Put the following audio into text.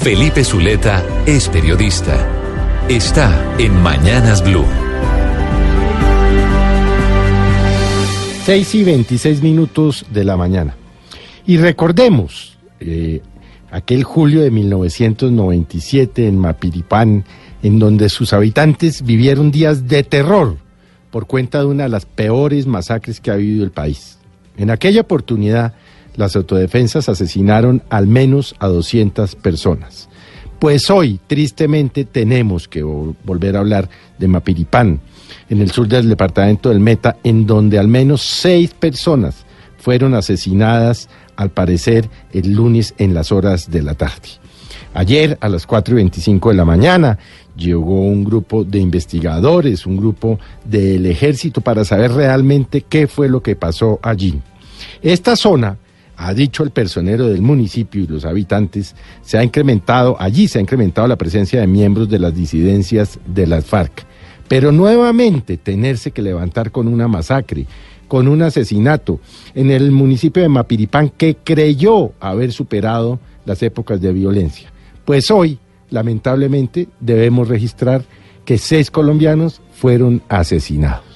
Felipe Zuleta es periodista. Está en Mañanas Blue. 6 y 26 minutos de la mañana. Y recordemos eh, aquel julio de 1997 en Mapiripán, en donde sus habitantes vivieron días de terror por cuenta de una de las peores masacres que ha vivido el país. En aquella oportunidad, las autodefensas asesinaron al menos a 200 personas. Pues hoy, tristemente, tenemos que volver a hablar de Mapiripán, en el sur del departamento del Meta, en donde al menos seis personas fueron asesinadas, al parecer, el lunes en las horas de la tarde. Ayer, a las 4 y 25 de la mañana, llegó un grupo de investigadores, un grupo del ejército, para saber realmente qué fue lo que pasó allí. Esta zona ha dicho el personero del municipio y los habitantes, se ha incrementado, allí se ha incrementado la presencia de miembros de las disidencias de las FARC. Pero nuevamente tenerse que levantar con una masacre, con un asesinato en el municipio de Mapiripán que creyó haber superado las épocas de violencia. Pues hoy, lamentablemente, debemos registrar que seis colombianos fueron asesinados.